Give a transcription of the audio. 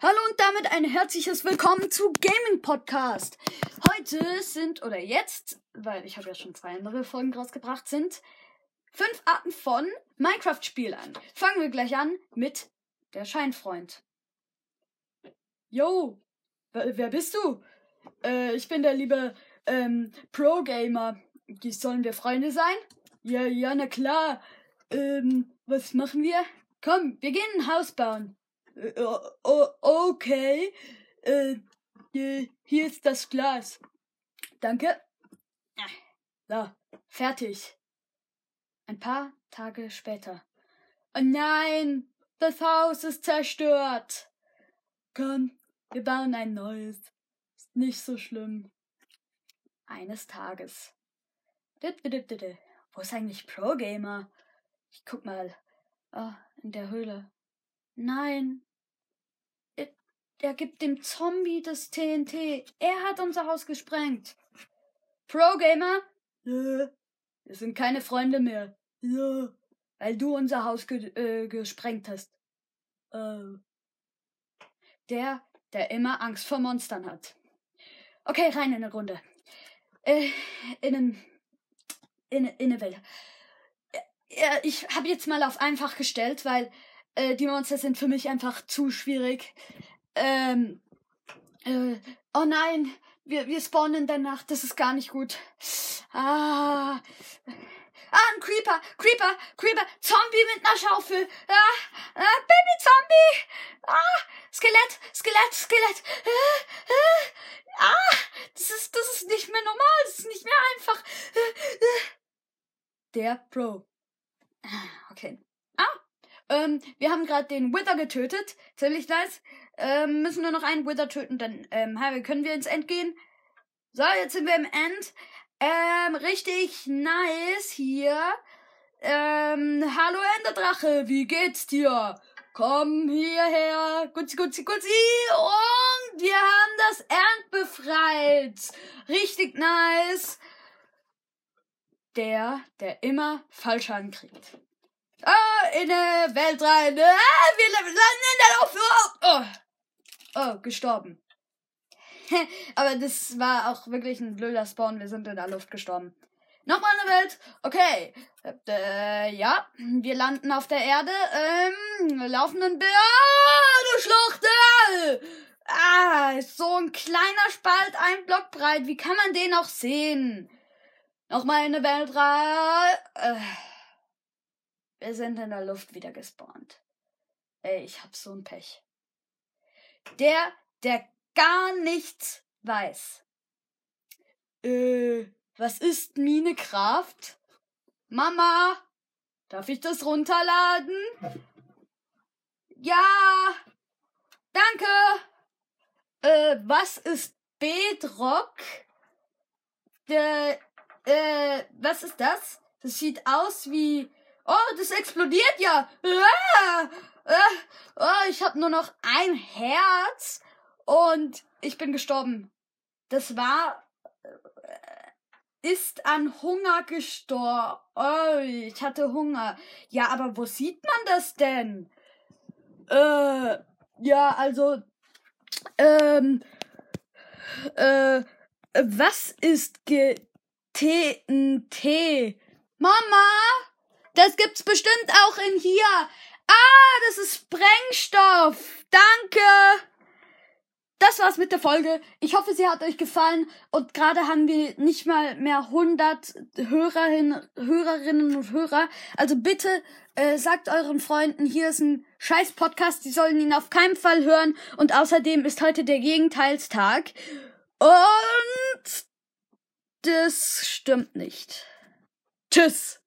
Hallo und damit ein herzliches Willkommen zu Gaming Podcast. Heute sind, oder jetzt, weil ich habe ja schon zwei andere Folgen rausgebracht, sind fünf Arten von Minecraft-Spielern. Fangen wir gleich an mit der Scheinfreund. Yo, wer, bist du? Äh, ich bin der liebe ähm, Pro-Gamer. Sollen wir Freunde sein? Ja, ja, na klar. Ähm, was machen wir? Komm, wir gehen ein Haus bauen. Äh, okay. Äh, hier ist das Glas. Danke. So, fertig. Ein paar Tage später. Oh nein, das Haus ist zerstört. Komm, wir bauen ein neues. Ist nicht so schlimm. Eines Tages. Wo ist eigentlich Pro Gamer? Ich guck mal. Oh, in der Höhle. Nein, der gibt dem Zombie das TNT. Er hat unser Haus gesprengt. Pro Gamer? Ja. Wir sind keine Freunde mehr. Ja. Weil du unser Haus ge äh, gesprengt hast. Äh. Der, der immer Angst vor Monstern hat. Okay, rein in eine Runde. Äh, in einen, in, in eine Welt. Ja, ich habe jetzt mal auf einfach gestellt, weil äh, die Monster sind für mich einfach zu schwierig. Ähm, äh, oh nein, wir, wir spawnen in der Nacht, das ist gar nicht gut. Ah, Ah, ein Creeper, Creeper, Creeper, Zombie mit einer Schaufel. Ah, ah Baby-Zombie. Ah, Skelett, Skelett, Skelett. Ah, ah, ah, das ist, das ist nicht mehr normal, das ist nicht mehr einfach. Der Pro. Okay. Ähm, wir haben gerade den Wither getötet. Ziemlich nice. Ähm, müssen nur noch einen Wither töten, dann ähm, können wir ins End gehen. So, jetzt sind wir im End. Ähm, richtig nice hier. Ähm, hallo Enderdrache, wie geht's dir? Komm hierher. Gutzi, gutzi, gutzi. Und wir haben das End befreit. Richtig nice. Der, der immer Fallschaden kriegt. Ah, in eine Welt rein. Ah, wir landen in der Luft. Oh. oh. Oh, gestorben. Aber das war auch wirklich ein blöder Spawn. Wir sind in der Luft gestorben. Nochmal eine Welt. Okay. Äh, ja, wir landen auf der Erde. Ähm, laufenden Be ah, du Schlucht. Ah, so ein kleiner Spalt, ein Block breit. Wie kann man den auch sehen? Nochmal eine Welt rein. Äh, sind in der Luft wieder gespawnt. Ey, ich hab so ein Pech. Der, der gar nichts weiß. Äh, was ist Minecraft? Mama, darf ich das runterladen? Ja, danke. Äh, was ist Bedrock? Äh, äh, was ist das? Das sieht aus wie. Oh, das explodiert ja. Ah! Oh, ich habe nur noch ein Herz und ich bin gestorben. Das war äh, ist an Hunger gestorben. Oh, ich hatte Hunger. Ja, aber wo sieht man das denn? Äh, ja, also, ähm, äh, was ist TNT? Mama, das gibt's bestimmt auch in hier. Ah, das ist Sprengstoff. Danke. Das war's mit der Folge. Ich hoffe, sie hat euch gefallen. Und gerade haben wir nicht mal mehr 100 Hörerinnen, Hörerinnen und Hörer. Also bitte äh, sagt euren Freunden, hier ist ein scheiß Podcast. Die sollen ihn auf keinen Fall hören. Und außerdem ist heute der Gegenteilstag. Und das stimmt nicht. Tschüss.